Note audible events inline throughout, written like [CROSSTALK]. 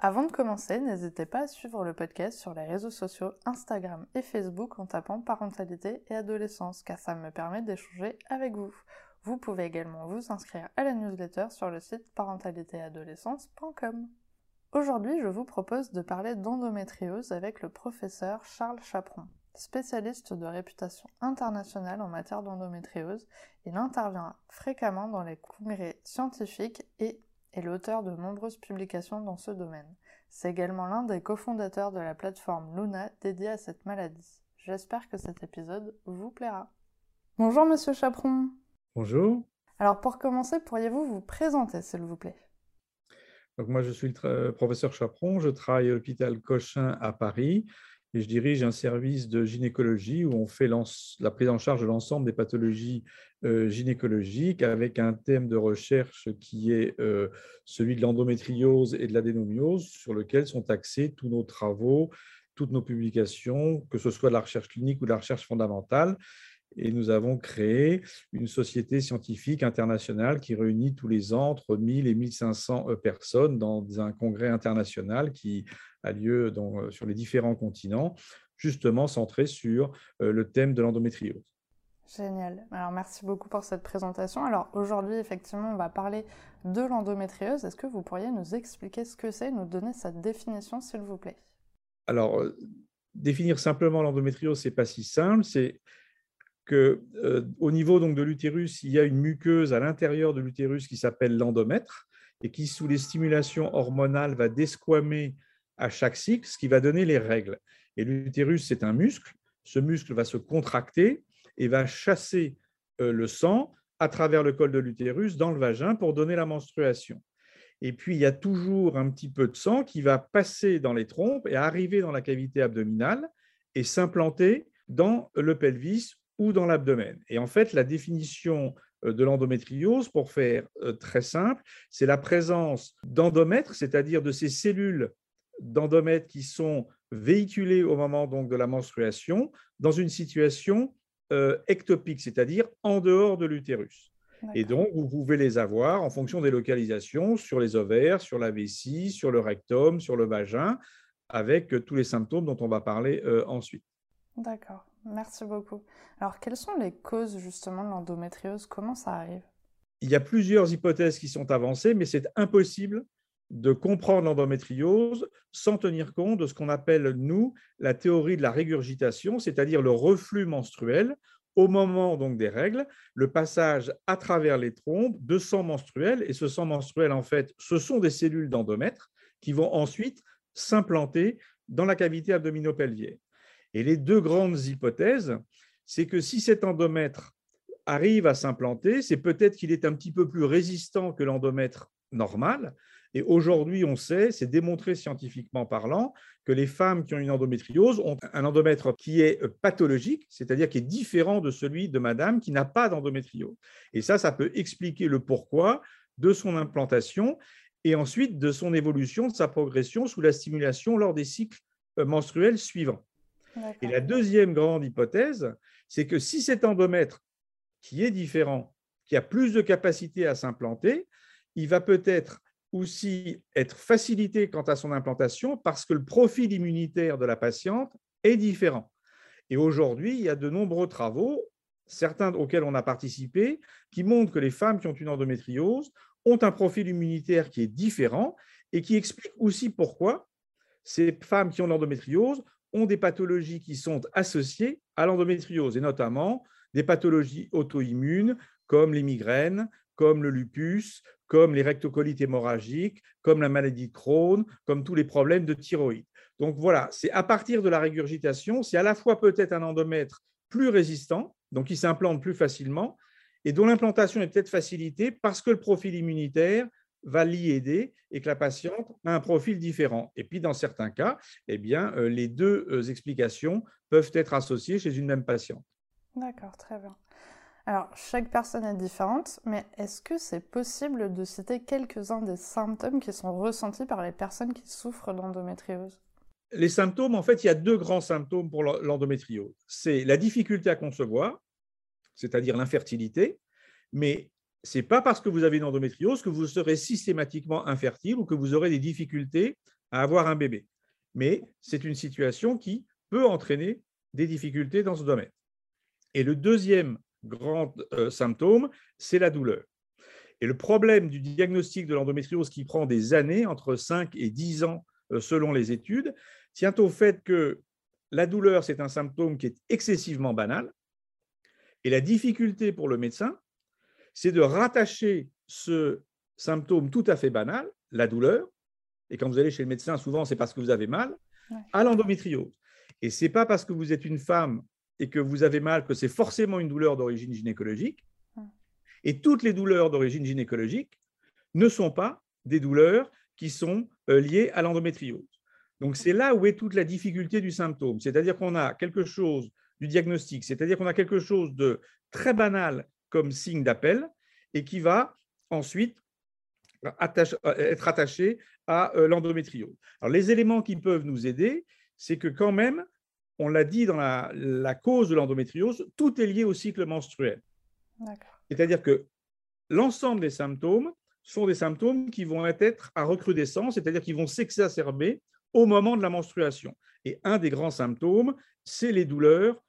Avant de commencer, n'hésitez pas à suivre le podcast sur les réseaux sociaux Instagram et Facebook en tapant parentalité et adolescence, car ça me permet d'échanger avec vous. Vous pouvez également vous inscrire à la newsletter sur le site parentalitéadolescence.com. Aujourd'hui, je vous propose de parler d'endométriose avec le professeur Charles Chaperon. Spécialiste de réputation internationale en matière d'endométriose, il intervient fréquemment dans les congrès scientifiques et est l'auteur de nombreuses publications dans ce domaine. C'est également l'un des cofondateurs de la plateforme Luna dédiée à cette maladie. J'espère que cet épisode vous plaira. Bonjour Monsieur Chaperon. Bonjour. Alors pour commencer, pourriez-vous vous présenter s'il vous plaît? Donc moi je suis le professeur Chaperon, je travaille à l'hôpital Cochin à Paris je dirige un service de gynécologie où on fait la prise en charge de l'ensemble des pathologies euh, gynécologiques avec un thème de recherche qui est euh, celui de l'endométriose et de l'adénomiose sur lequel sont axés tous nos travaux, toutes nos publications, que ce soit de la recherche clinique ou de la recherche fondamentale. Et nous avons créé une société scientifique internationale qui réunit tous les ans entre 1000 et 1500 euh, personnes dans un congrès international qui a lieu euh, sur les différents continents, justement centré sur euh, le thème de l'endométriose. Génial. Alors merci beaucoup pour cette présentation. Alors aujourd'hui, effectivement, on va parler de l'endométriose. Est-ce que vous pourriez nous expliquer ce que c'est, nous donner sa définition, s'il vous plaît? Alors, définir simplement l'endométriose, c'est pas si simple. C'est euh, au niveau donc de l'utérus, il y a une muqueuse à l'intérieur de l'utérus qui s'appelle l'endomètre et qui, sous les stimulations hormonales, va desquamer à chaque cycle, ce qui va donner les règles. Et l'utérus, c'est un muscle. Ce muscle va se contracter et va chasser euh, le sang à travers le col de l'utérus dans le vagin pour donner la menstruation. Et puis, il y a toujours un petit peu de sang qui va passer dans les trompes et arriver dans la cavité abdominale et s'implanter dans le pelvis ou dans l'abdomen. Et en fait, la définition euh, de l'endométriose, pour faire euh, très simple, c'est la présence d'endomètres, c'est-à-dire de ces cellules d'endomètres qui sont véhiculées au moment donc de la menstruation dans une situation euh, ectopique, c'est-à-dire en dehors de l'utérus. Et donc, vous pouvez les avoir en fonction des localisations sur les ovaires, sur la vessie, sur le rectum, sur le vagin, avec tous les symptômes dont on va parler ensuite. D'accord. Merci beaucoup. Alors, quelles sont les causes justement de l'endométriose? Comment ça arrive? Il y a plusieurs hypothèses qui sont avancées, mais c'est impossible de comprendre l'endométriose sans tenir compte de ce qu'on appelle, nous, la théorie de la régurgitation, c'est-à-dire le reflux menstruel au moment donc des règles, le passage à travers les trompes de sang menstruel. Et ce sang menstruel, en fait, ce sont des cellules d'endomètre qui vont ensuite s'implanter dans la cavité abdominopelvienne. Et les deux grandes hypothèses, c'est que si cet endomètre arrive à s'implanter, c'est peut-être qu'il est un petit peu plus résistant que l'endomètre normal. Et aujourd'hui, on sait, c'est démontré scientifiquement parlant, que les femmes qui ont une endométriose ont un endomètre qui est pathologique, c'est-à-dire qui est différent de celui de madame qui n'a pas d'endométriose. Et ça, ça peut expliquer le pourquoi de son implantation et ensuite de son évolution, de sa progression sous la stimulation lors des cycles menstruels suivants. Et la deuxième grande hypothèse, c'est que si cet endomètre, qui est différent, qui a plus de capacité à s'implanter, il va peut-être aussi être facilité quant à son implantation parce que le profil immunitaire de la patiente est différent. Et aujourd'hui, il y a de nombreux travaux, certains auxquels on a participé, qui montrent que les femmes qui ont une endométriose ont un profil immunitaire qui est différent et qui explique aussi pourquoi ces femmes qui ont l'endométriose ont des pathologies qui sont associées à l'endométriose, et notamment des pathologies auto-immunes comme les migraines, comme le lupus, comme les rectocolites hémorragiques, comme la maladie de Crohn, comme tous les problèmes de thyroïde. Donc voilà, c'est à partir de la régurgitation, c'est à la fois peut-être un endomètre plus résistant, donc il s'implante plus facilement, et dont l'implantation est peut-être facilitée parce que le profil immunitaire va l'y aider et que la patiente a un profil différent. Et puis, dans certains cas, eh bien, euh, les deux euh, explications peuvent être associées chez une même patiente. D'accord, très bien. Alors, chaque personne est différente, mais est-ce que c'est possible de citer quelques-uns des symptômes qui sont ressentis par les personnes qui souffrent d'endométriose? Les symptômes, en fait, il y a deux grands symptômes pour l'endométriose. C'est la difficulté à concevoir, c'est-à-dire l'infertilité, mais ce n'est pas parce que vous avez une endométriose que vous serez systématiquement infertile ou que vous aurez des difficultés à avoir un bébé. Mais c'est une situation qui peut entraîner des difficultés dans ce domaine. Et le deuxième grand euh, symptôme, c'est la douleur. Et le problème du diagnostic de l'endométriose qui prend des années, entre 5 et 10 ans euh, selon les études, tient au fait que la douleur, c'est un symptôme qui est excessivement banal. Et la difficulté pour le médecin, c'est de rattacher ce symptôme tout à fait banal, la douleur, et quand vous allez chez le médecin, souvent c'est parce que vous avez mal, à l'endométriose. Et ce n'est pas parce que vous êtes une femme et que vous avez mal que c'est forcément une douleur d'origine gynécologique. Et toutes les douleurs d'origine gynécologique ne sont pas des douleurs qui sont euh, liées à l'endométriose. Donc c'est là où est toute la difficulté du symptôme. C'est-à-dire qu'on a quelque chose du diagnostic, c'est-à-dire qu'on a quelque chose de très banal comme signe d'appel et qui va ensuite euh, être attaché à euh, l'endométriose. Alors les éléments qui peuvent nous aider, c'est que quand même, on l'a dit dans la, cause de l'endométriose, tout est lié au cycle menstruel. C'est-à-dire que l'ensemble des symptômes sont des symptômes qui vont être à recrudescence, c'est-à-dire qui vont s'exacerber au moment de la menstruation. Et un des grands symptômes, c'est les douleurs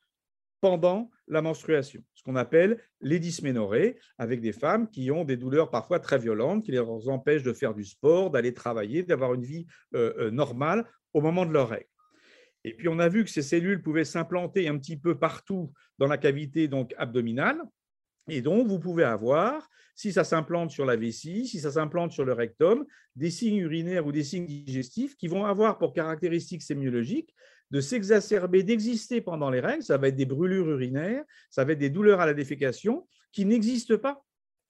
pendant la menstruation, ce qu'on appelle les dysménorrhées, avec des femmes qui ont des douleurs parfois très violentes, qui les empêchent de faire du sport, d'aller travailler, d'avoir une vie euh, euh, normale au moment de leurs règles. Et puis, on a vu que ces cellules pouvaient s'implanter un petit peu partout dans la cavité donc abdominale. Et donc, vous pouvez avoir, si ça s'implante sur la vessie, si ça s'implante sur le rectum, des signes urinaires ou des signes digestifs qui vont avoir pour caractéristique sémiologique de s'exacerber, d'exister pendant les règles. Ça va être des brûlures urinaires, ça va être des douleurs à la défécation qui n'existent pas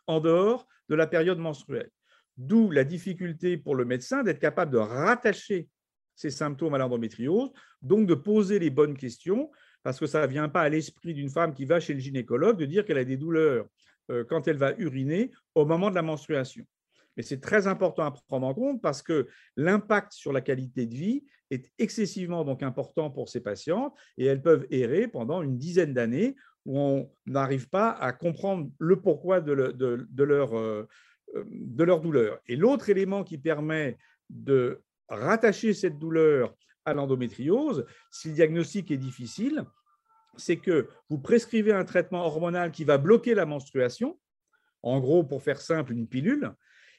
en dehors de la période menstruelle. D'où la difficulté pour le médecin d'être capable de rattacher ces symptômes à l'endométriose, donc de poser les bonnes questions, parce que ça ne vient pas à l'esprit d'une femme qui va chez le gynécologue de dire qu'elle a des douleurs euh, quand elle va uriner au moment de la menstruation. Mais c'est très important à prendre en compte parce que l'impact sur la qualité de vie est excessivement donc important pour ces patientes et elles peuvent errer pendant une dizaine d'années où on n'arrive pas à comprendre le pourquoi de, leur, euh, euh, de leur douleur. Et l'autre élément qui permet de rattacher cette douleur à l'endométriose, si le diagnostic est difficile, c'est que vous prescrivez un traitement hormonal qui va bloquer la menstruation, en gros, pour faire simple, une pilule,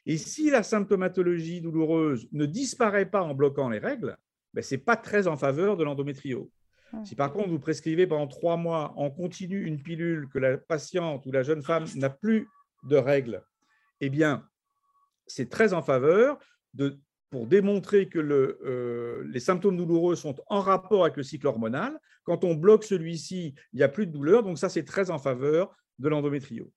et si la symptomatologie douloureuse ne disparaît pas en bloquant les règles, ben, ce n'est pas très en faveur de l'endométriose. Si par contre vous prescrivez pendant trois mois en continu une pilule que la patiente ou la jeune femme n'a plus de règles, eh bien, c'est très en faveur de pour démontrer que euh, les symptômes douloureux sont en rapport avec le cycle hormonal. Quand on bloque celui-ci, il n'y a plus de douleur. Donc ça, c'est très en faveur de l'endométriose.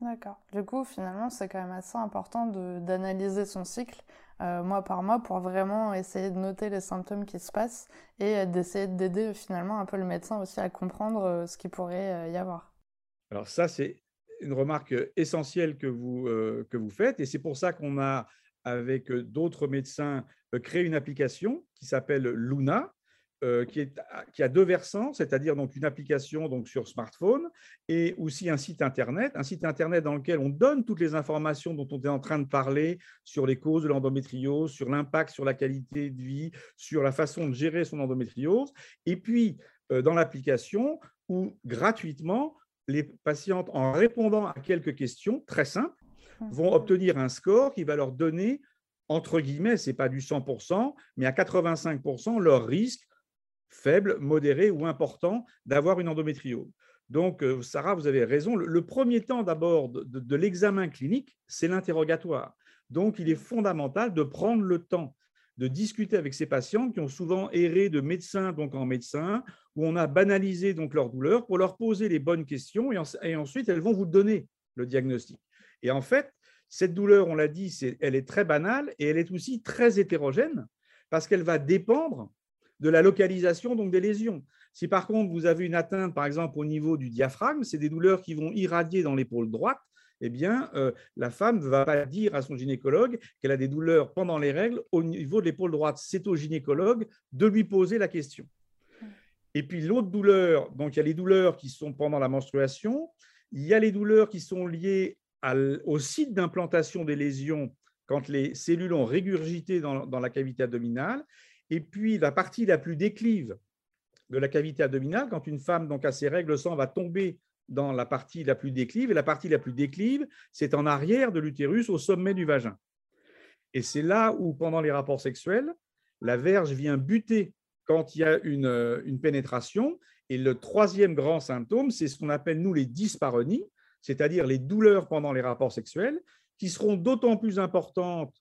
D'accord. Du coup, finalement, c'est quand même assez important d'analyser son cycle euh, mois par mois pour vraiment essayer de noter les symptômes qui se passent et d'essayer d'aider finalement un peu le médecin aussi à comprendre euh, ce qu'il pourrait y avoir. Alors ça, c'est une remarque essentielle que vous, que vous faites et c'est pour ça qu'on a avec euh, d'autres médecins, euh, créer une application qui s'appelle Luna, euh, qui, est, qui, a deux versants, c'est-à-dire donc une application donc sur smartphone et aussi un site internet, un site internet dans lequel on donne toutes les informations dont on est en train de parler sur les causes de l'endométriose, sur l'impact sur la qualité de vie, sur la façon de gérer son endométriose, et puis dans l'application où gratuitement les patientes, en répondant à quelques questions très simples, vont obtenir un score qui va leur donner, entre guillemets, ce n'est pas du 100%, mais à 85% leur risque faible, modéré ou important d'avoir une endométriose. Donc, euh, Sarah, vous avez raison. Le, premier temps d'abord de, l'examen clinique, c'est l'interrogatoire. Donc, il est fondamental de prendre le temps de discuter avec ces patientes qui ont souvent erré de médecin donc en médecin, où on a banalisé donc leur douleur pour leur poser les bonnes questions et ensuite elles vont vous donner le diagnostic. Et en fait, cette douleur, on l'a dit, elle est très banale et elle est aussi très hétérogène parce qu'elle va dépendre de la localisation donc des lésions. Si par contre vous avez une atteinte, par exemple, au niveau du diaphragme, c'est des douleurs qui vont irradier dans l'épaule droite, eh bien, euh, la femme ne va pas dire à son gynécologue qu'elle a des douleurs pendant les règles au niveau de l'épaule droite. C'est au gynécologue de lui poser la question. Et puis l'autre douleur, donc il y a les douleurs qui sont pendant la menstruation, il y a les douleurs qui sont liées au site d'implantation des lésions quand les cellules ont régurgité dans, dans, la cavité abdominale, et puis la partie la plus déclive de la cavité abdominale, quand une femme donc a ses règles, le sang va tomber dans la partie la plus déclive, et la partie la plus déclive, c'est en arrière de l'utérus, au sommet du vagin. Et c'est là où, pendant les rapports sexuels, la verge vient buter quand il y a une, une pénétration. Et le troisième grand symptôme, c'est ce qu'on appelle, nous, les dysparonies, c'est-à-dire les douleurs pendant les rapports sexuels, qui seront d'autant plus importantes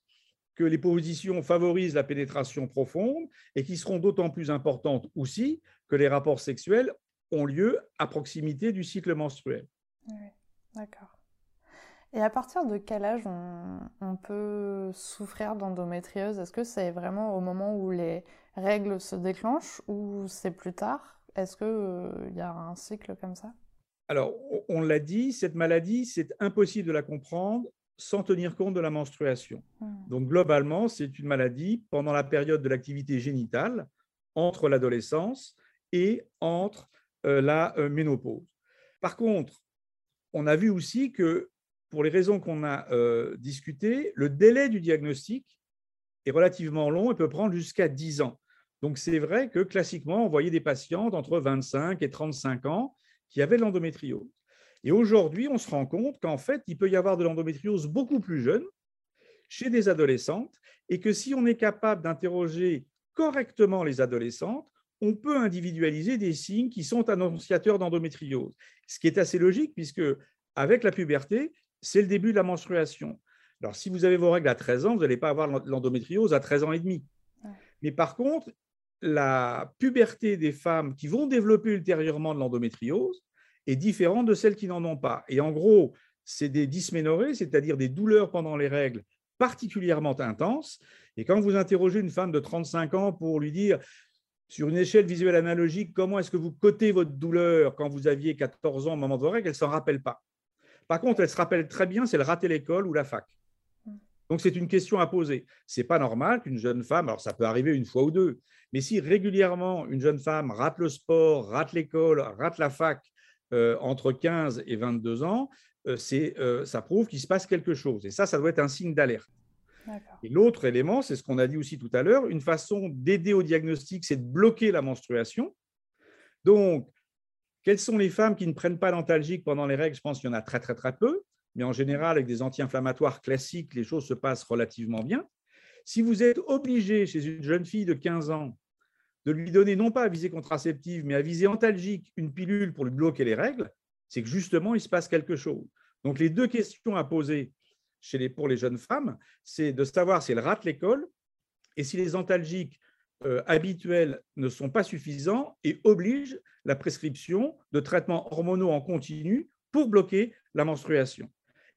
que les positions favorisent la pénétration profonde et qui seront d'autant plus importantes aussi que les rapports sexuels ont lieu à proximité du cycle menstruel. Oui, d'accord. Et à partir de quel âge on, peut souffrir d'endométriose? Est-ce que c'est vraiment au moment où les règles se déclenchent ou c'est plus tard? Est-ce qu'il euh, y a un cycle comme ça? Alors, on l'a dit, cette maladie, c'est impossible de la comprendre sans tenir compte de la menstruation. Hmm. Donc, globalement, c'est une maladie pendant la période de l'activité génitale, entre l'adolescence et entre euh, la euh, ménopause. Par contre, on a vu aussi que, pour les raisons qu'on a euh, discutées, le délai du diagnostic est relativement long et peut prendre jusqu'à 10 ans. Donc, c'est vrai que classiquement, on voyait des patientes entre 25 et 35 ans qui avaient de l'endométriose. Et aujourd'hui, on se rend compte qu'en fait, il peut y avoir de l'endométriose beaucoup plus jeune chez des adolescentes et que si on est capable d'interroger correctement les adolescentes, on peut individualiser des signes qui sont annonciateurs d'endométriose. Ce qui est assez logique puisque avec la puberté, c'est le début de la menstruation. Alors, si vous avez vos règles à 13 ans, vous n'allez pas avoir l'endométriose à 13 ans et demi. Mais par contre, la puberté des femmes qui vont développer ultérieurement de l'endométriose est différente de celles qui n'en ont pas. Et en gros, c'est des dysménorrhées, c'est-à-dire des douleurs pendant les règles particulièrement intenses. Et quand vous interrogez une femme de 35 ans pour lui dire sur une échelle visuelle analogique, comment est-ce que vous cotez votre douleur quand vous aviez 14 ans au moment de vos règles Elle ne s'en rappelle pas. Par contre, elle se rappelle très bien si elle ratait l'école ou la fac. Donc, c'est une question à poser. Ce n'est pas normal qu'une jeune femme, alors ça peut arriver une fois ou deux, mais si régulièrement une jeune femme rate le sport, rate l'école, rate la fac euh, entre 15 et 22 ans, euh, euh, ça prouve qu'il se passe quelque chose. Et ça, ça doit être un signe d'alerte. Et l'autre élément, c'est ce qu'on a dit aussi tout à l'heure, une façon d'aider au diagnostic, c'est de bloquer la menstruation. Donc, quelles sont les femmes qui ne prennent pas d'antalgique pendant les règles? Je pense qu'il y en a très, très, très peu. Mais en général, avec des anti-inflammatoires classiques, les choses se passent relativement bien. Si vous êtes obligé chez une jeune fille de 15 ans de lui donner non pas à visée contraceptive, mais à visée antalgique, une pilule pour lui bloquer les règles, c'est que justement, il se passe quelque chose. Donc, les deux questions à poser pour les jeunes femmes, c'est de savoir si elles ratent l'école et si les antalgiques euh, habituels ne sont pas suffisants et obligent la prescription de traitements hormonaux en continu pour bloquer la menstruation.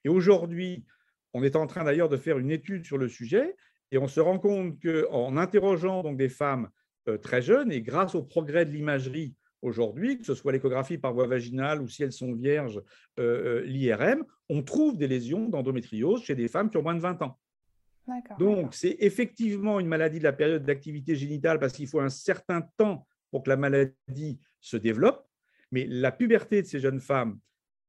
Et aujourd'hui, on est en train d'ailleurs de faire une étude sur le sujet et on se rend compte qu'en interrogeant donc des femmes très jeunes. Et grâce au progrès de l'imagerie aujourd'hui, que ce soit l'échographie par voie vaginale ou si elles sont vierges, euh, euh, l'IRM, on trouve des lésions d'endométriose chez des femmes qui ont moins de 20 ans. Donc, c'est effectivement une maladie de la période d'activité génitale parce qu'il faut un certain temps pour que la maladie se développe, mais la puberté de ces jeunes femmes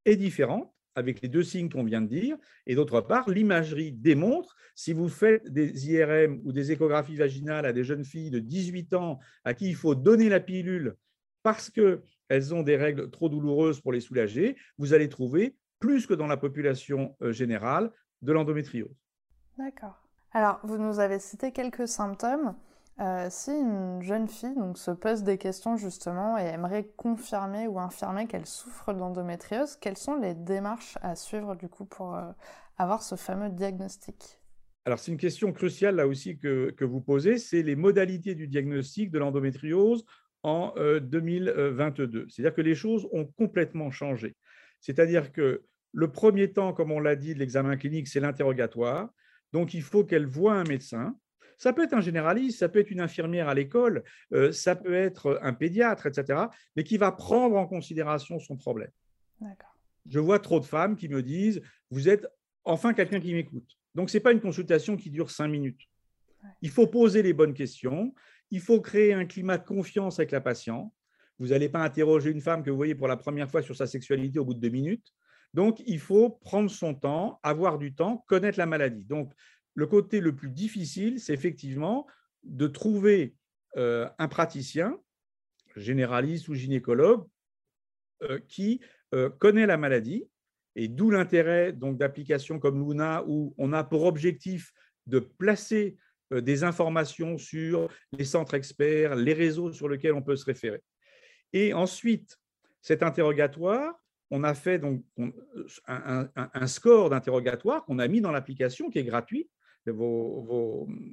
est différente avec les deux signes qu'on vient de dire. Et d'autre part, l'imagerie démontre, si vous faites des IRM ou des échographies vaginales à des jeunes filles de 18 ans à qui il faut donner la pilule parce qu'elles ont des règles trop douloureuses pour les soulager, vous allez trouver, plus que dans la population euh, générale, de l'endométriose. D'accord. Alors, vous nous avez cité quelques symptômes. Euh, si une jeune fille donc, se pose des questions justement et aimerait confirmer ou infirmer qu'elle souffre d'endométriose, quelles sont les démarches à suivre du coup pour euh, avoir ce fameux diagnostic? Alors, c'est une question cruciale là aussi que, que vous posez, c'est les modalités du diagnostic de l'endométriose en 2022. Euh, C'est-à-dire que les choses ont complètement changé. C'est-à-dire que le premier temps, comme on l'a dit, de l'examen clinique, c'est l'interrogatoire. Donc, il faut qu'elle voie un médecin. Ça peut être un généraliste, ça peut être une infirmière à l'école, euh, ça peut être un pédiatre, etc., mais qui va prendre en considération son problème. Je vois trop de femmes qui me disent, vous êtes enfin quelqu'un qui m'écoute. Donc, ce n'est pas une consultation qui dure cinq minutes. Il faut poser les bonnes questions, il faut créer un climat de confiance avec la patiente. Vous n'allez pas interroger une femme que vous voyez pour la première fois sur sa sexualité au bout de deux minutes. Donc, il faut prendre son temps, avoir du temps, connaître la maladie. Donc, le côté le plus difficile, c'est effectivement de trouver euh, un praticien, généraliste ou gynécologue, euh, qui euh, connaît la maladie, et d'où l'intérêt d'applications comme Luna, où on a pour objectif de placer des informations sur les centres experts, les réseaux sur lesquels on peut se référer. Et ensuite, cet interrogatoire, on a fait donc un, score d'interrogatoire qu'on a mis dans l'application qui est gratuit.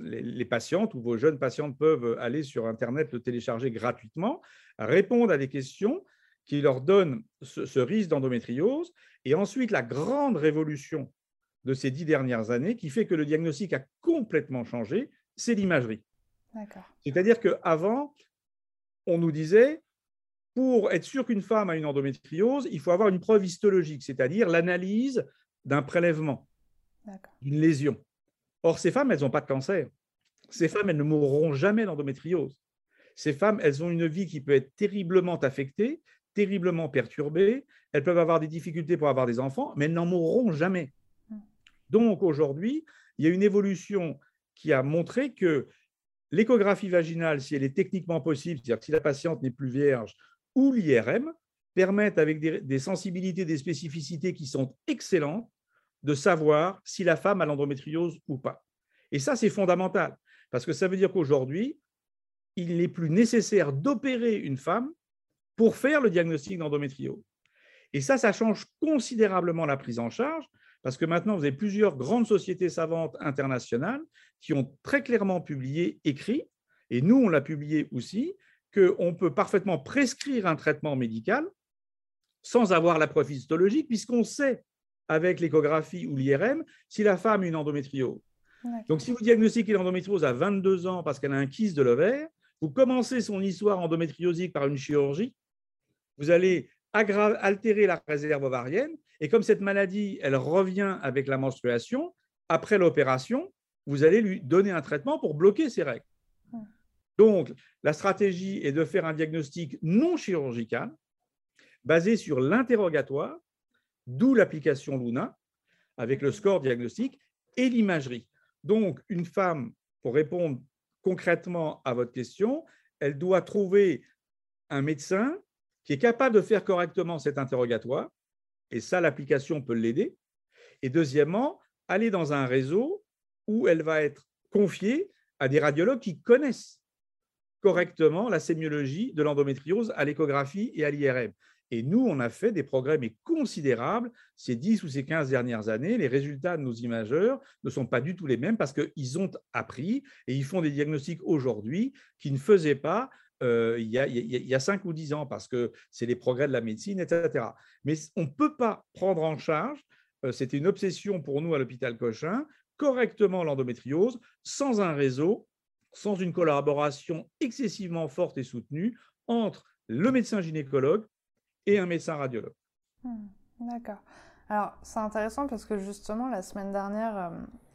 Les, patientes ou vos jeunes patientes peuvent aller sur Internet le télécharger gratuitement, répondre à des questions qui leur donnent ce, risque d'endométriose. Et ensuite, la grande révolution de ces dix dernières années qui fait que le diagnostic a complètement changé, c'est l'imagerie. C'est-à-dire qu'avant, on nous disait, pour être sûr qu'une femme a une endométriose, il faut avoir une preuve histologique, c'est-à-dire l'analyse d'un prélèvement, d'une lésion. Or, ces femmes, elles n'ont pas de cancer. Ces femmes, elles ne mourront jamais d'endométriose. Ces femmes, elles ont une vie qui peut être terriblement affectée, terriblement perturbée. Elles peuvent avoir des difficultés pour avoir des enfants, mais elles n'en mourront jamais. Donc, aujourd'hui, il y a une évolution qui a montré que l'échographie vaginale, si elle est techniquement possible, c'est-à-dire si la patiente n'est plus vierge ou l'IRM permettent, avec des, sensibilités, des spécificités qui sont excellentes, de savoir si la femme a l'endométriose ou pas. Et ça, c'est fondamental, parce que ça veut dire qu'aujourd'hui, il n'est plus nécessaire d'opérer une femme pour faire le diagnostic d'endométriose. Et ça, ça change considérablement la prise en charge, parce que maintenant, vous avez plusieurs grandes sociétés savantes internationales qui ont très clairement publié, écrit, et nous, on l'a publié aussi, qu'on peut parfaitement prescrire un traitement médical sans avoir la preuve histologique, puisqu'on sait avec l'échographie ou l'IRM si la femme a une endométriose. Donc, si vous diagnostiquez l'endométriose à 22 ans parce qu'elle a un kyste de l'ovaire, vous commencez son histoire endométriosique par une chirurgie, vous allez altérer la réserve ovarienne, et comme cette maladie, elle revient avec la menstruation, après l'opération, vous allez lui donner un traitement pour bloquer ses règles. Donc, la stratégie est de faire un diagnostic non chirurgical basé sur l'interrogatoire, d'où l'application Luna, avec le score diagnostique et l'imagerie. Donc, une femme, pour répondre concrètement à votre question, elle doit trouver un médecin qui est capable de faire correctement cet interrogatoire, et ça, l'application peut l'aider. Et deuxièmement, aller dans un réseau où elle va être confiée à des radiologues qui connaissent correctement la sémiologie de l'endométriose à l'échographie et à l'IRM. Et nous, on a fait des progrès mais considérables ces 10 ou ces 15 dernières années. Les résultats de nos imageurs ne sont pas du tout les mêmes parce qu'ils ont appris et ils font des diagnostics aujourd'hui qui ne faisaient pas euh, il, y a, il, y a, 5 ou 10 ans parce que c'est les progrès de la médecine, etc. Mais on ne peut pas prendre en charge, euh, c'était une obsession pour nous à l'hôpital Cochin, correctement l'endométriose sans un réseau sans une collaboration excessivement forte et soutenue entre le médecin gynécologue et un médecin radiologue. Hmm, d'accord. Alors, c'est intéressant parce que justement, la semaine dernière, euh,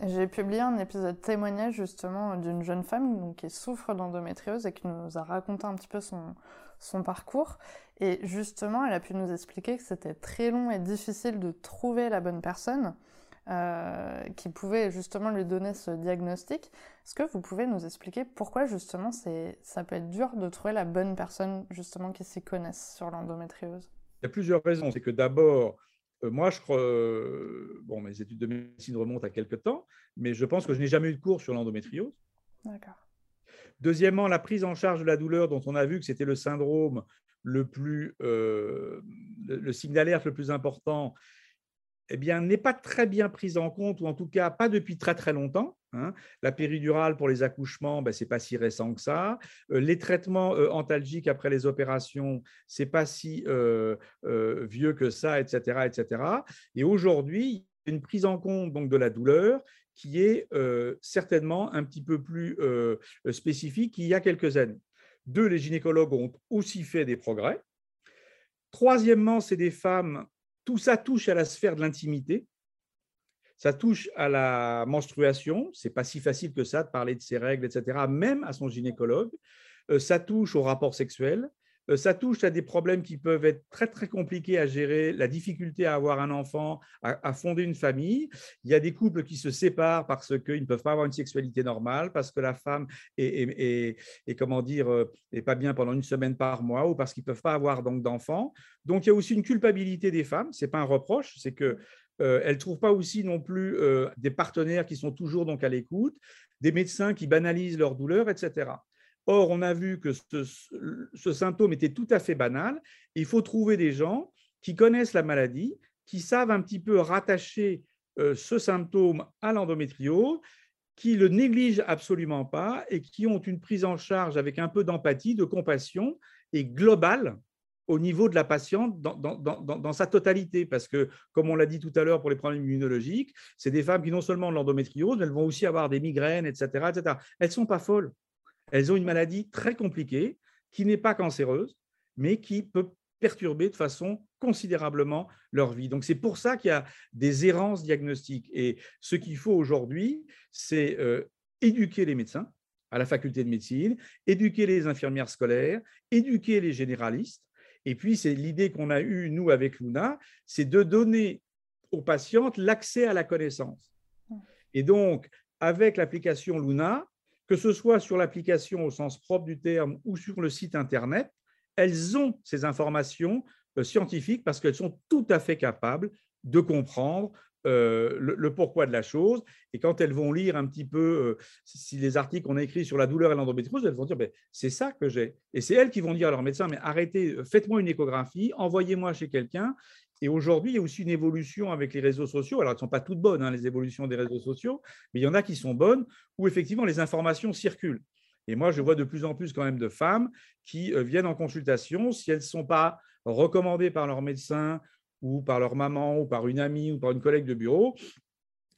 j'ai publié un épisode témoignage justement d'une jeune femme qui souffre d'endométriose et qui nous a raconté un petit peu son, son parcours. Et justement, elle a pu nous expliquer que c'était très long et difficile de trouver la bonne personne. Euh, qui pouvait justement lui donner ce diagnostic. Est-ce que vous pouvez nous expliquer pourquoi justement ça peut être dur de trouver la bonne personne justement qui s'y connaisse sur l'endométriose? Il y a plusieurs raisons. C'est que d'abord, euh, moi, je crois, euh, bon, mes études de médecine remontent à quelques temps, mais je pense que je n'ai jamais eu de cours sur l'endométriose. D'accord. Deuxièmement, la prise en charge de la douleur, dont on a vu que c'était le syndrome le plus, le, le signe d'alerte le plus important, eh bien, n'est pas très bien prise en compte, ou en tout cas pas depuis très très longtemps. Hein. La péridurale pour les accouchements, ben, ce n'est pas si récent que ça. Euh, les traitements euh, antalgiques après les opérations, ce n'est pas si euh, vieux que ça, etc. etc. Et aujourd'hui, une prise en compte donc, de la douleur qui est certainement un petit peu plus spécifique qu'il y a quelques années. Deux, les gynécologues ont aussi fait des progrès. Troisièmement, c'est des femmes, tout ça touche à la sphère de l'intimité. Ça touche à la menstruation, c'est pas si facile que ça de parler de ses règles, etc., même à son gynécologue. Ça touche au rapport sexuel, euh, ça touche à des problèmes qui peuvent être très très compliqués à gérer, la difficulté à avoir un enfant, à, fonder une famille. Il y a des couples qui se séparent parce qu'ils ne peuvent pas avoir une sexualité normale, parce que la femme est, comment dire, euh, est pas bien pendant une semaine par mois, ou parce qu'ils ne peuvent pas avoir donc d'enfants. Donc il y a aussi une culpabilité des femmes. C'est pas un reproche, c'est que euh, elles ne trouvent pas aussi non plus des partenaires qui sont toujours donc à l'écoute, des médecins qui banalisent leur douleur, etc. Or, on a vu que ce, symptôme était tout à fait banal. Il faut trouver des gens qui connaissent la maladie, qui savent un petit peu rattacher euh, ce symptôme à l'endométriose, qui le négligent absolument pas et qui ont une prise en charge avec un peu d'empathie, de compassion et globale au niveau de la patiente dans, sa totalité. Parce que, comme on l'a dit tout à l'heure pour les problèmes immunologiques, c'est des femmes qui non seulement ont l'endométriose, mais elles vont aussi avoir des migraines, etc. etc. Elles ne sont pas folles. Elles ont une maladie très compliquée qui n'est pas cancéreuse, mais qui peut perturber de façon considérablement leur vie. Donc c'est pour ça qu'il y a des errances diagnostiques. Et ce qu'il faut aujourd'hui, c'est euh, éduquer les médecins à la faculté de médecine, éduquer les infirmières scolaires, éduquer les généralistes. Et puis c'est l'idée qu'on a eue, nous, avec Luna, c'est de donner aux patientes l'accès à la connaissance. Et donc, avec l'application Luna, que ce soit sur l'application au sens propre du terme ou sur le site Internet, elles ont ces informations euh, scientifiques parce qu'elles sont tout à fait capables de comprendre euh, le, pourquoi de la chose. Et quand elles vont lire un petit peu, euh, si les articles qu'on a écrits sur la douleur et l'endométriose, elles vont dire, ben, c'est ça que j'ai. Et c'est elles qui vont dire à leur médecin, mais arrêtez, faites-moi une échographie, envoyez-moi chez quelqu'un. Et aujourd'hui, il y a aussi une évolution avec les réseaux sociaux. Alors, elles ne sont pas toutes bonnes, hein, les évolutions des réseaux sociaux, mais il y en a qui sont bonnes, où effectivement les informations circulent. Et moi, je vois de plus en plus quand même de femmes qui euh, viennent en consultation, si elles ne sont pas recommandées par leur médecin ou par leur maman ou par une amie ou par une collègue de bureau,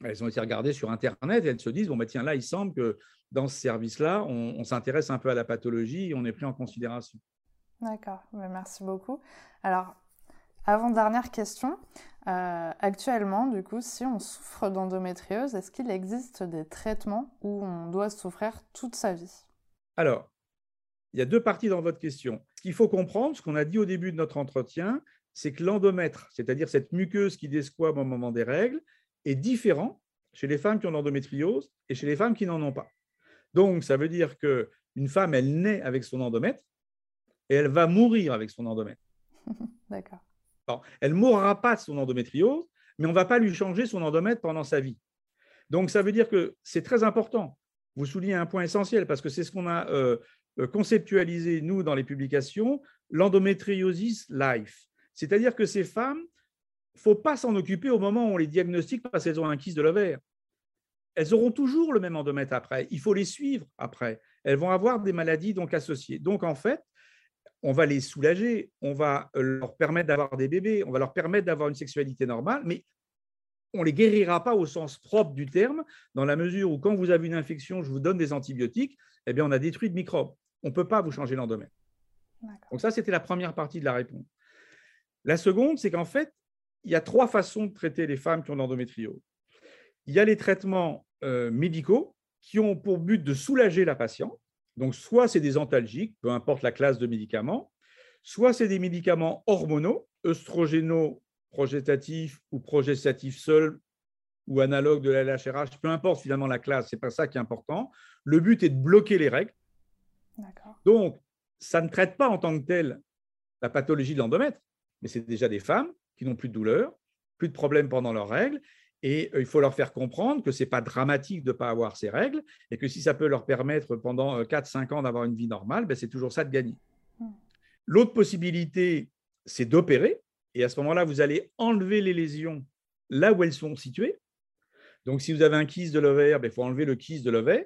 elles ont été regardées sur Internet et elles se disent, bon, bah, tiens, là, il semble que dans ce service-là, on, on s'intéresse un peu à la pathologie et on est pris en considération. D'accord, merci beaucoup. Alors, avant-dernière question. Euh, actuellement, du coup, si on souffre d'endométriose, est-ce qu'il existe des traitements où on doit souffrir toute sa vie? Alors, il y a deux parties dans votre question. Ce qu'il faut comprendre, ce qu'on a dit au début de notre entretien, c'est que l'endomètre, c'est-à-dire cette muqueuse qui desquame au moment des règles, est différent chez les femmes qui ont l'endométriose et chez les femmes qui n'en ont pas. Donc, ça veut dire qu'une femme, elle naît avec son endomètre et elle va mourir avec son endomètre. [LAUGHS] D'accord elle ne mourra pas de son endométriose, mais on ne va pas lui changer son endomètre pendant sa vie. Donc, ça veut dire que c'est très important. Vous soulignez un point essentiel parce que c'est ce qu'on a euh, euh, conceptualisé, nous, dans les publications, l'endométriosis life. C'est-à-dire que ces femmes, il faut pas s'en occuper au moment où on les diagnostique parce qu'elles ont un kyste de l'ovaire. Elles auront toujours le même endomètre après. Il faut les suivre après. Elles vont avoir des maladies donc associées. Donc, en fait, on va les soulager, on va euh, leur permettre d'avoir des bébés, on va leur permettre d'avoir une sexualité normale, mais on ne les guérira pas au sens propre du terme, dans la mesure où quand vous avez une infection, je vous donne des antibiotiques, eh bien, on a détruit de microbes. On ne peut pas vous changer l'endomètre. Donc ça, c'était la première partie de la réponse. La seconde, c'est qu'en fait, il y a trois façons de traiter les femmes qui ont l'endométriose. Il y a les traitements euh, médicaux qui ont pour but de soulager la patiente. Donc, soit c'est des antalgiques, peu importe la classe de médicaments, soit c'est des médicaments hormonaux, œstrogénaux, progestatifs ou progestatifs seuls ou analogues de la LHRH, peu importe finalement la classe, ce n'est pas ça qui est important. Le but est de bloquer les règles. Donc, ça ne traite pas en tant que tel la pathologie de l'endomètre, mais c'est déjà des femmes qui n'ont plus de douleur, plus de problèmes pendant leurs règles, et euh, il faut leur faire comprendre que ce n'est pas dramatique de ne pas avoir ces règles et que si ça peut leur permettre pendant 4-5 euh, ans d'avoir une vie normale, ben c'est toujours ça de gagner. Hmm. L'autre possibilité, c'est d'opérer. Et à ce moment-là, vous allez enlever les lésions là où elles sont situées. Donc, si vous avez un kyste de l'ovaire, ben, il faut enlever le kyste de l'ovaire.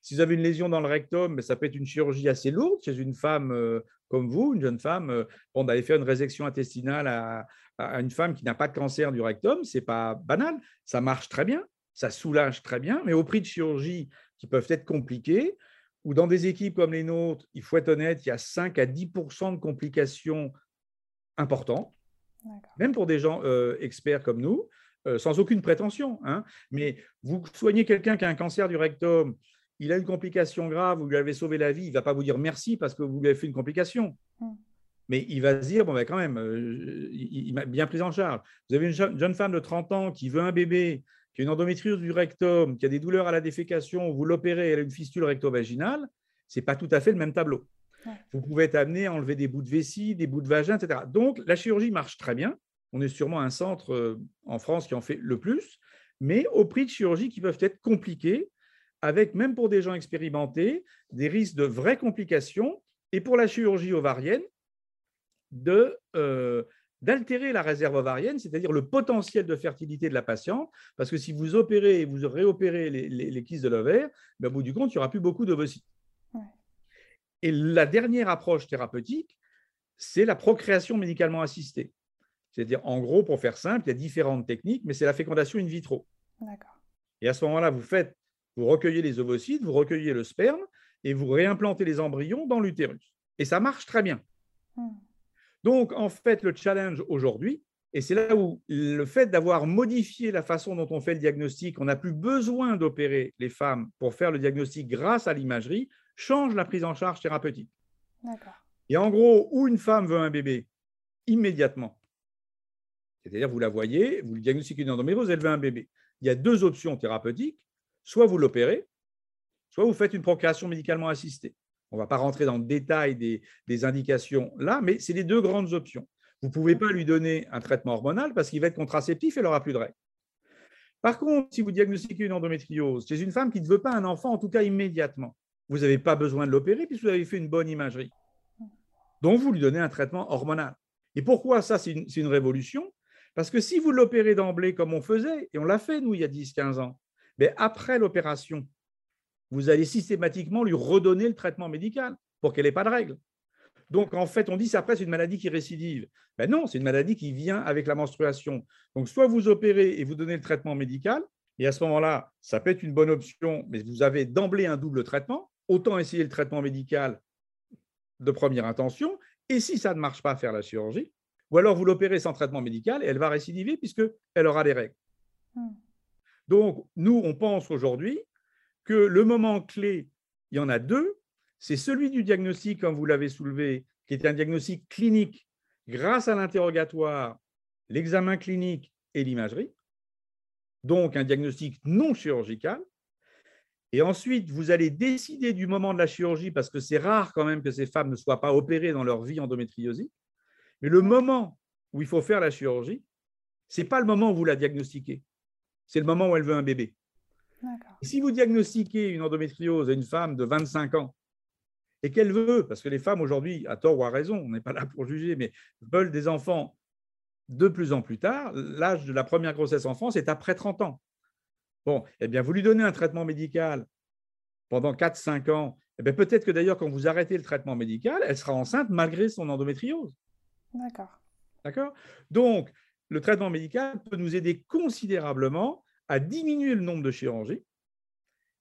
Si vous avez une lésion dans le rectum, ça peut être une chirurgie assez lourde chez une femme euh, comme vous, une jeune femme. on d'aller faire une résection intestinale à, à une femme qui n'a pas de cancer du rectum, c'est pas banal, ça marche très bien. ça soulage très bien, mais au prix de chirurgies qui peuvent être compliquées, ou dans des équipes comme les nôtres, il faut être honnête, il y a 5 à 10% de complications importantes, même pour des gens euh, experts comme nous, euh, sans aucune prétention. Hein. Mais vous soignez quelqu'un qui a un cancer du rectum, il a une complication grave, vous lui avez sauvé la vie, il ne va pas vous dire merci parce que vous lui avez fait une complication. Mmh. Mais il va se dire, bon, ben quand même, euh, il, m'a bien pris en charge. Vous avez une jeune femme de 30 ans qui veut un bébé, qui a une endométriose du rectum, qui a des douleurs à la défécation, vous l'opérez, elle a une fistule recto-vaginale, ce n'est pas tout à fait le même tableau. Vous pouvez être amené à enlever des bouts de vessie, des bouts de vagin, etc. Donc, la chirurgie marche très bien. On est sûrement un centre euh, en France qui en fait le plus, mais au prix de chirurgies qui peuvent être compliquées, avec, même pour des gens expérimentés, des risques de vraies complications. Et pour la chirurgie ovarienne, de, euh, d'altérer la réserve ovarienne, c'est-à-dire le potentiel de fertilité de la patiente, parce que si vous opérez et vous réopérez les, les, de l'ovaire, ben, au bout du compte, il n'y aura plus beaucoup d'ovocytes. Et la dernière approche thérapeutique, c'est la procréation médicalement assistée. C'est-à-dire, en gros, pour faire simple, il y a différentes techniques, mais c'est la fécondation in vitro. Et à ce moment-là, vous faites, vous recueillez les ovocytes, vous recueillez le sperme et vous réimplantez les embryons dans l'utérus. Et ça marche très bien. Hmm. Donc, en fait, le challenge aujourd'hui, et c'est là où le fait d'avoir modifié la façon dont on fait le diagnostic, on n'a plus besoin d'opérer les femmes pour faire le diagnostic grâce à l'imagerie, change la prise en charge thérapeutique. Et en gros, où une femme veut un bébé, immédiatement. C'est-à-dire, vous la voyez, vous le diagnostiquez une endométriose, elle veut un bébé. Il y a deux options thérapeutiques. Soit vous l'opérez, soit vous faites une procréation médicalement assistée. On ne va pas rentrer dans le détail des, indications là, mais c'est les deux grandes options. Vous ne pouvez pas lui donner un traitement hormonal parce qu'il va être contraceptif et elle n'aura plus de règles. Par contre, si vous diagnostiquez une endométriose chez une femme qui ne veut pas un enfant, en tout cas immédiatement, vous n'avez pas besoin de l'opérer puisque vous avez fait une bonne imagerie. Donc, vous lui donnez un traitement hormonal. Et pourquoi ça, c'est une, révolution? Parce que si vous l'opérez d'emblée comme on faisait, et on l'a fait, nous, il y a 10-15 ans, mais après l'opération, vous allez systématiquement lui redonner le traitement médical pour qu'elle n'ait pas de règles. Donc, en fait, on dit après, c'est une maladie qui récidive. Ben non, c'est une maladie qui vient avec la menstruation. Donc, soit vous opérez et vous donnez le traitement médical, et à ce moment-là, ça peut être une bonne option, mais vous avez d'emblée un double traitement. Autant essayer le traitement médical de première intention, et si ça ne marche pas, faire la chirurgie. Ou alors vous l'opérez sans traitement médical et elle va récidiver puisqu'elle aura des règles. Hmm. Donc, nous, on pense aujourd'hui que le moment clé, il y en a deux. C'est celui du diagnostic, comme vous l'avez soulevé, qui est un diagnostic clinique grâce à l'interrogatoire, l'examen clinique et l'imagerie. Donc un diagnostic non chirurgical. Et ensuite, vous allez décider du moment de la chirurgie, parce que c'est rare quand même que ces femmes ne soient pas opérées dans leur vie endométriosique. Mais le moment où il faut faire la chirurgie, ce n'est pas le moment où vous la diagnostiquez, c'est le moment où elle veut un bébé. Si vous diagnostiquez une endométriose à une femme de 25 ans et qu'elle veut, parce que les femmes aujourd'hui, à tort ou à raison, on n'est pas là pour juger, mais veulent des enfants de plus en plus tard, l'âge de la première grossesse en France est après 30 ans. Bon, eh bien, vous lui donnez un traitement médical pendant 4-5 ans. Eh bien, peut-être que d'ailleurs, quand vous arrêtez le traitement médical, elle sera enceinte malgré son endométriose. D'accord. D'accord? Donc, le traitement médical peut nous aider considérablement à diminuer le nombre de chirurgies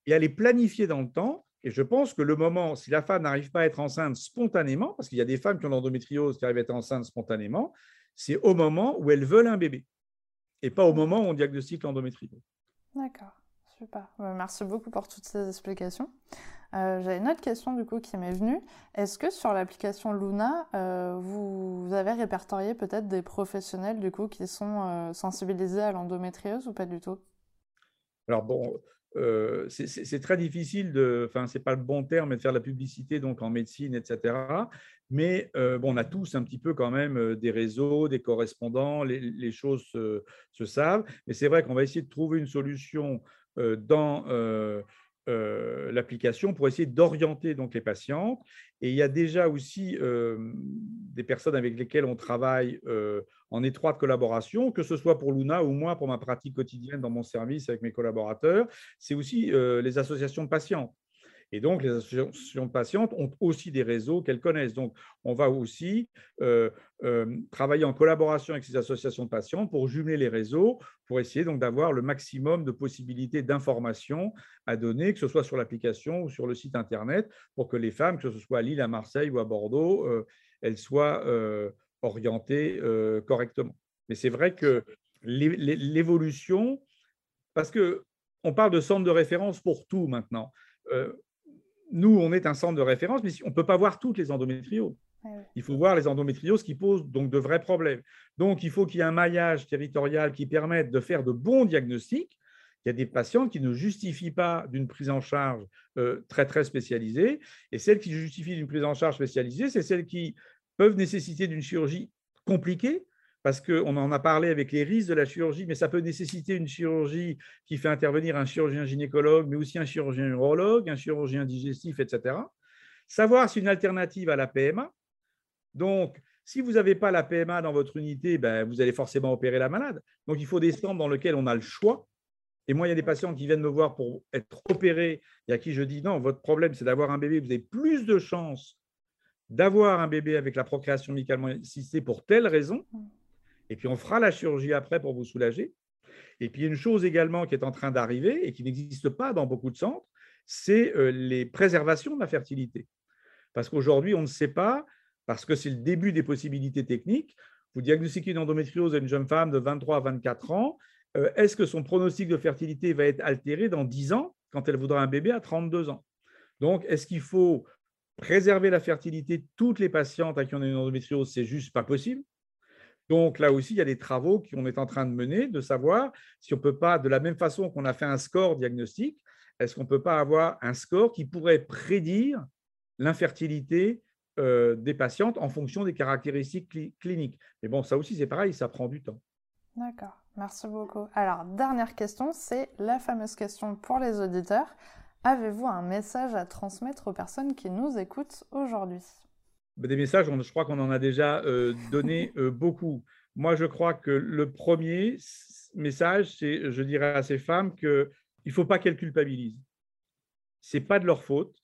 et à les planifier dans le temps. Et je pense que le moment, si la femme n'arrive pas à être enceinte spontanément, parce qu'il y a des femmes qui ont l'endométriose qui arrivent à être enceintes spontanément, c'est au moment où elles veulent un bébé et pas au moment où on diagnostique l'endométriose. D'accord, super. Euh, merci beaucoup pour toutes ces explications. Euh, J'ai une autre question du coup qui m'est venue. Est-ce que sur l'application Luna, euh, vous, avez répertorié peut-être des professionnels du coup qui sont euh, sensibilisés à l'endométriose ou pas du tout? Alors bon, c'est très difficile de, enfin c'est pas le bon terme, de faire de la publicité donc en médecine, etc. Mais bon, on a tous un petit peu quand même des réseaux, des correspondants, les, choses se, savent. Mais c'est vrai qu'on va essayer de trouver une solution dans euh, l'application pour essayer d'orienter donc les patientes. Et il y a déjà aussi euh, des personnes avec lesquelles on travaille euh, en étroite collaboration, que ce soit pour Luna ou moi pour ma pratique quotidienne dans mon service avec mes collaborateurs. C'est aussi les associations de patients. Et donc, les associations de patientes ont aussi des réseaux qu'elles connaissent. Donc, on va aussi euh, euh, travailler en collaboration avec ces associations de patients pour jumeler les réseaux, pour essayer d'avoir le maximum de possibilités d'informations à donner, que ce soit sur l'application ou sur le site Internet, pour que les femmes, que ce soit à Lille, à Marseille ou à Bordeaux, euh, elles soient orientées correctement. Mais c'est vrai que l'évolution, parce qu'on parle de centre de référence pour tout maintenant nous, on est un centre de référence, mais on ne peut pas voir toutes les endométrioses. Il faut voir les endométrioses qui posent donc de vrais problèmes. Donc, il faut qu'il y ait un maillage territorial qui permette de faire de bons diagnostics. Il y a des patients qui ne justifient pas d'une prise en charge euh, très, très spécialisée. Et celles qui justifient d'une prise en charge spécialisée, c'est celles qui peuvent nécessiter d'une chirurgie compliquée, parce qu'on en a parlé avec les risques de la chirurgie, mais ça peut nécessiter une chirurgie qui fait intervenir un chirurgien gynécologue, mais aussi un chirurgien urologue, un chirurgien digestif, etc. Savoir si une alternative à la PMA. Donc, si vous n'avez pas la PMA dans votre unité, ben, vous allez forcément opérer la malade. Donc, il faut des centres dans lesquels on a le choix. Et moi, il y a des patients qui viennent me voir pour être opérés et à qui je dis non, votre problème, c'est d'avoir un bébé. Vous avez plus de chances d'avoir un bébé avec la procréation médicalement assistée pour telle raison et puis on fera la chirurgie après pour vous soulager. Et puis une chose également qui est en train d'arriver et qui n'existe pas dans beaucoup de centres, c'est euh, les préservations de la fertilité. Parce qu'aujourd'hui, on ne sait pas, parce que c'est le début des possibilités techniques, vous diagnostiquez une endométriose à une jeune femme de 23 à 24 ans, euh, est-ce que son pronostic de fertilité va être altéré dans 10 ans quand elle voudra un bébé à 32 ans? Donc, est-ce qu'il faut préserver la fertilité de toutes les patientes à qui on a une endométriose? C'est juste pas possible. Donc là aussi, il y a des travaux qu'on est en train de mener, de savoir si on ne peut pas, de la même façon qu'on a fait un score diagnostique, est-ce qu'on ne peut pas avoir un score qui pourrait prédire l'infertilité euh, des patientes en fonction des caractéristiques cliniques. Mais bon, ça aussi, c'est pareil, ça prend du temps. D'accord, merci beaucoup. Alors, dernière question, c'est la fameuse question pour les auditeurs. Avez-vous un message à transmettre aux personnes qui nous écoutent aujourd'hui? Des messages, je crois qu'on en a déjà euh, donné euh, beaucoup. Moi, je crois que le premier message, c'est, je dirais à ces femmes qu'il ne faut pas qu'elles culpabilisent. Ce n'est pas de leur faute.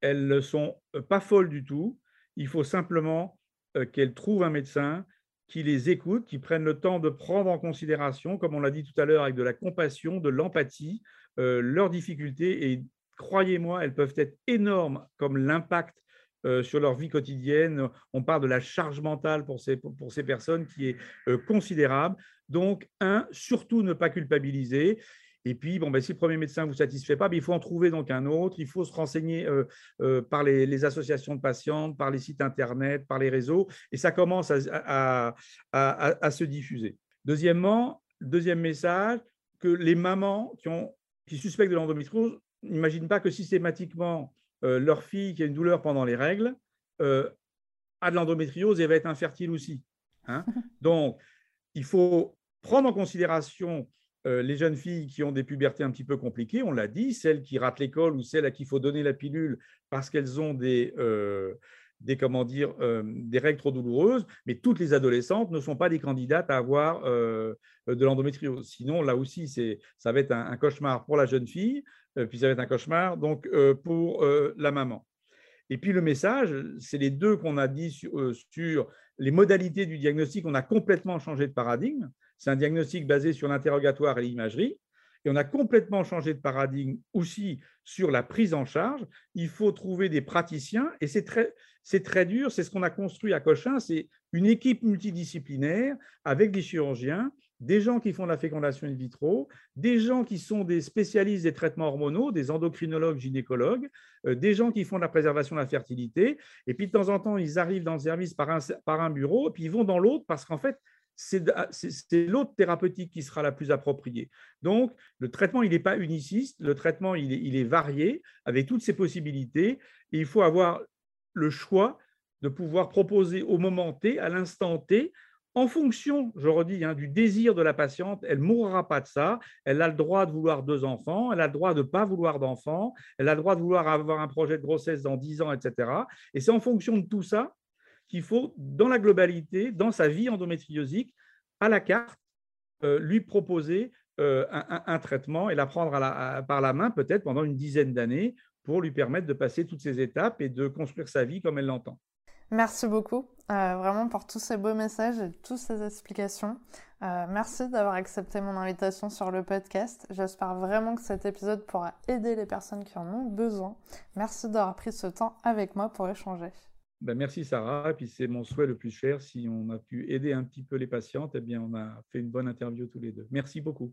Elles ne sont pas folles du tout. Il faut simplement euh, qu'elles trouvent un médecin qui les écoute, qui prenne le temps de prendre en considération, comme on l'a dit tout à l'heure, avec de la compassion, de l'empathie, leurs difficultés. Et croyez-moi, elles peuvent être énormes comme l'impact euh, sur leur vie quotidienne. On parle de la charge mentale pour ces, pour ces personnes qui est euh, considérable. Donc, un, surtout ne pas culpabiliser. Et puis, bon, ben, si le premier médecin ne vous satisfait pas, ben, il faut en trouver donc un autre. Il faut se renseigner euh, par les, associations de patientes, par les sites Internet, par les réseaux. Et ça commence à, à, se diffuser. Deuxièmement, deuxième message, que les mamans qui, ont, qui suspectent de l'endométriose n'imaginent pas que systématiquement, euh, leur fille qui a une douleur pendant les règles euh, a de l'endométriose et va être infertile aussi. Hein. [LAUGHS] Donc, il faut prendre en considération euh, les jeunes filles qui ont des pubertés un petit peu compliquées, on l'a dit, celles qui ratent l'école ou celles à qui il faut donner la pilule parce qu'elles ont des, des, comment dire, des règles trop douloureuses, mais toutes les adolescentes ne sont pas des candidates à avoir de l'endométriose. Sinon, là aussi, ça va être un, cauchemar pour la jeune fille, euh, puis ça va être un cauchemar donc euh, pour euh, la maman. Et puis le message, c'est les deux qu'on a dit sur, les modalités du diagnostic. On a complètement changé de paradigme. C'est un diagnostic basé sur l'interrogatoire et l'imagerie. Et on a complètement changé de paradigme aussi sur la prise en charge. Il faut trouver des praticiens et c'est très, c'est très dur. C'est ce qu'on a construit à Cochin. C'est une équipe multidisciplinaire avec des chirurgiens des gens qui font de la fécondation in vitro, des gens qui sont des spécialistes des traitements hormonaux, des endocrinologues, gynécologues, euh, des gens qui font de la préservation de la fertilité. Et puis de temps en temps, ils arrivent dans le service par un, bureau, et puis ils vont dans l'autre parce qu'en fait, c'est l'autre thérapeutique qui sera la plus appropriée. Donc, le traitement, il n'est pas uniciste, le traitement, il est, varié avec toutes ces possibilités. Il faut avoir le choix de pouvoir proposer au moment T, à l'instant T, en fonction, je redis, hein, du désir de la patiente, elle ne mourra pas de ça. Elle a le droit de vouloir deux enfants, elle a le droit de ne pas vouloir d'enfants, elle a le droit de vouloir avoir un projet de grossesse dans dix ans, etc. Et c'est en fonction de tout ça qu'il faut, dans la globalité, dans sa vie endométriosique, à la carte, euh, lui proposer euh, un, traitement et la prendre par la main peut-être pendant une dizaine d'années pour lui permettre de passer toutes ces étapes et de construire sa vie comme elle l'entend. Merci beaucoup, euh, vraiment pour tous ces beaux messages et toutes ces explications. Euh, merci d'avoir accepté mon invitation sur le podcast. J'espère vraiment que cet épisode pourra aider les personnes qui en ont besoin. Merci d'avoir pris ce temps avec moi pour échanger. Ben merci Sarah, et puis c'est mon souhait le plus cher. Si on a pu aider un petit peu les patientes, eh bien on a fait une bonne interview tous les deux. Merci beaucoup.